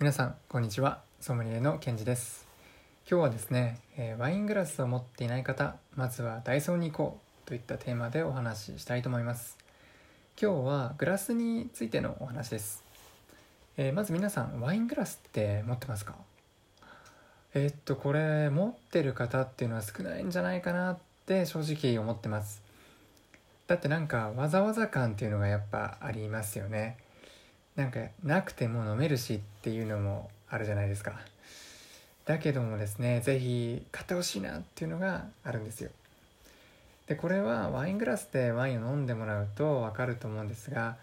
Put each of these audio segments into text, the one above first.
皆さんこんにちは。ソムリエのケンジです。今日はですね、えーワイングラスを持っていない方まずはダイソーに行こうといったテーマでお話ししたいと思います。今日はグラスについてのお話です、えーまず皆さんワイングラスって持ってますか？えーっとこれ持ってる方っていうのは少ないんじゃないかなって正直思ってます。だってなんかわざわざ感っていうのがやっぱありますよね。なんかなくても飲めるしっていうのもあるじゃないですか。だけどもですね是非買ってほしいなっていうのがあるんですよ。でこれはワイングラスでワインを飲んでもらうと分かると思うんですが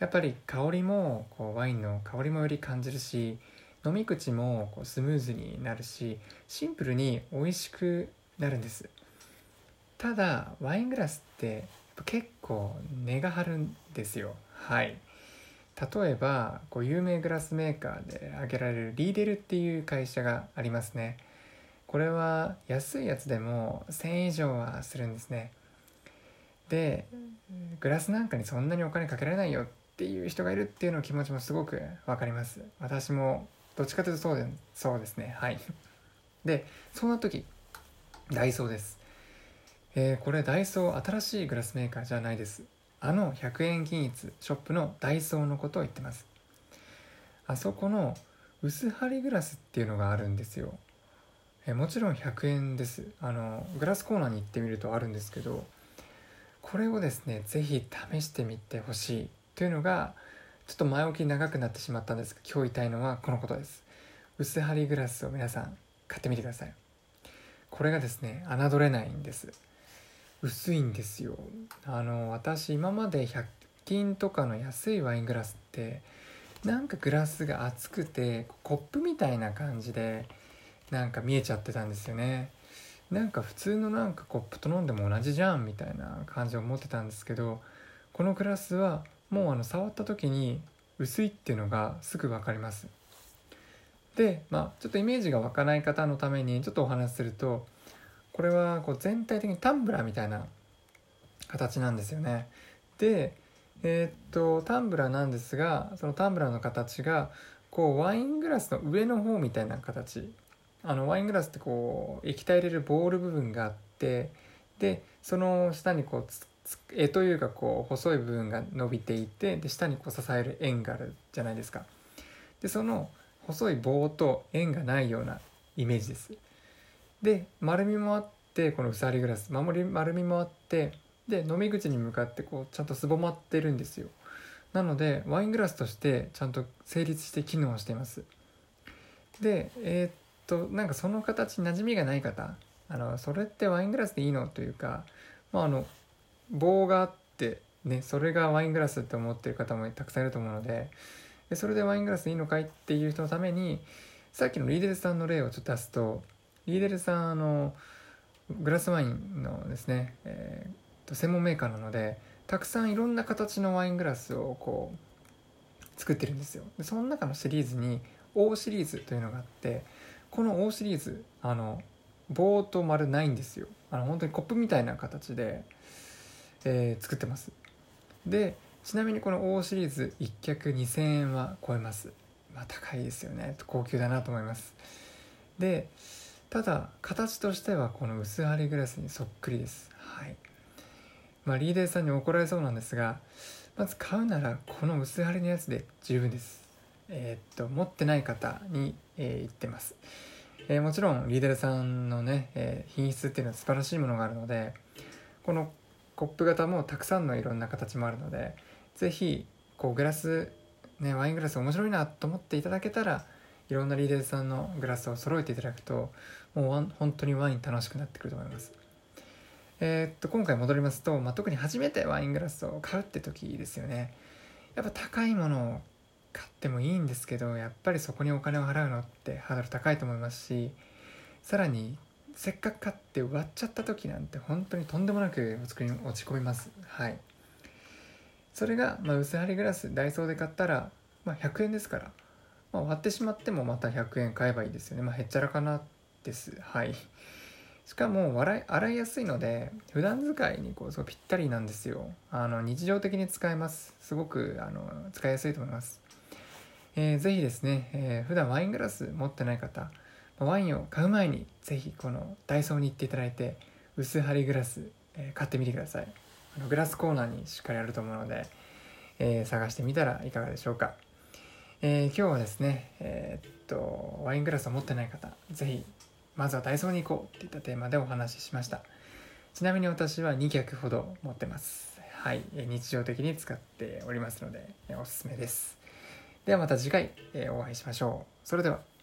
やっぱり香りもこうワインの香りもより感じるし飲み口もこうスムーズになるしシンプルに美味しくなるんです。ただワイングラスって結構値が張るんですよ。はい。例えばこう有名グラスメーカーで挙げられるリーデルっていう会社がありますね。これは安いやつでも1000円以上はするんですね。でグラスなんかにそんなにお金かけられないよっていう人がいるっていうの気持ちもすごくわかります。私もどっちかというとそうでそうですね。はい。でそんな時ダイソーです。えーこれダイソー新しいグラスメーカーじゃないです。あの100円均一ショップのダイソーのことを言ってます。あそこの薄張りグラスっていうのがあるんですよ。えもちろん100円です。あのグラスコーナーに行ってみるとあるんですけどこれをですね是非試してみてほしい。というのがちょっと前置き長くなってしまったんですが今日言いたいのはこのことです。薄張りグラスを皆さん買ってみてください。これがですね侮れないんです。薄いんですよ。あの私今まで100均とかの安いワイングラスってなんかグラスが厚くてコップみたいな感じでなんか見えちゃってたんですよね。なんか普通のなんかコップと飲んでも同じじゃんみたいな感じを思ってたんですけどこのグラスはもうあの触った時に薄いっていうのがすぐ分かります。でまあちょっとイメージが湧かない方のためにちょっとお話しするとこれはこう全体的にタンブラーみたいな形なんですよね。でえーっとタンブラーなんですがそのタンブラーの形がこうワイングラスの上の方みたいな形。あのワイングラスってこう液体入れるボール部分があってでその下にこうつつ柄というかこう細い部分が伸びていてで下にこう支える円があるじゃないですか。でその細い棒と円がないようなイメージです。で丸みもあってこの薄張りグラス守り丸みもあってで飲み口に向かってこうちゃんとすぼまってるんですよ。なのでワイングラスとしてちゃんと成立して機能しています。でえーっとなんかその形に馴染みがない方あのそれってワイングラスでいいのというかまああの棒があってねそれがワイングラスって思ってる方もたくさんいると思うのででそれでワイングラスでいいのかいっていう人のためにさっきのリーデルさんの例をちょっと出すとリーデルさんあのグラスワインのですね、えーと専門メーカーなのでたくさんいろんな形のワイングラスをこう作ってるんですよ。でその中のシリーズに O シリーズというのがあってこの O シリーズあの棒と丸ないんですよ。あの本当にコップみたいな形で、えー作ってます。でちなみにこの O シリーズ1脚2000円は超えます。まあ高いですよね。高級だなと思います。でただ形としてはこの薄張りグラスにそっくりです。はい。まあリーデーさんに怒られそうなんですがまず買うならこの薄張りのやつで十分です。えーっと持ってない方に、えー言ってます、えーもちろんリーデルさんのね、え品質っていうのは素晴らしいものがあるのでこのコップ型もたくさんのいろんな形もあるのでぜひこうグラス、ね、ワイングラス面白いなと思っていただけたらいろんなリーデルさんのグラスを揃えていただくともう本当にワイン楽しくなってくると思います。えーっと今回戻りますと、まあ、特に初めてワイングラスを買うって時ですよね。やっぱ高いものを買ってもいいんですけどやっぱりそこにお金を払うのってハードル高いと思いますしさらにせっかく買って割っちゃった時なんて本当にとんでもなく落ち込み落ち込みます。はい。それが、まあ、薄張りグラスダイソーで買ったら、まあ、100円ですから、まあ、割ってしまってもまた100円買えばいいですよね。まあへっちゃらかなです。はい。しかも笑い洗いやすいので普段使いにこうすごいぴったりなんですよ。あの日常的に使えます。すごくあの使いやすいと思います。えー、ぜひですね、えー、普段ワイングラス持ってない方ワインを買う前にぜひこのダイソーに行っていただいて薄張りグラス、えー、買ってみてください。グラスコーナーにしっかりあると思うので、えー、探してみたらいかがでしょうか、えー、今日はですねえー、っとワイングラスを持ってない方ぜひまずはダイソーに行こうっていったテーマでお話ししました。ちなみに私は2脚ほど持ってます。はい。日常的に使っておりますのでおすすめです。ではまた次回お会いしましょう。それでは。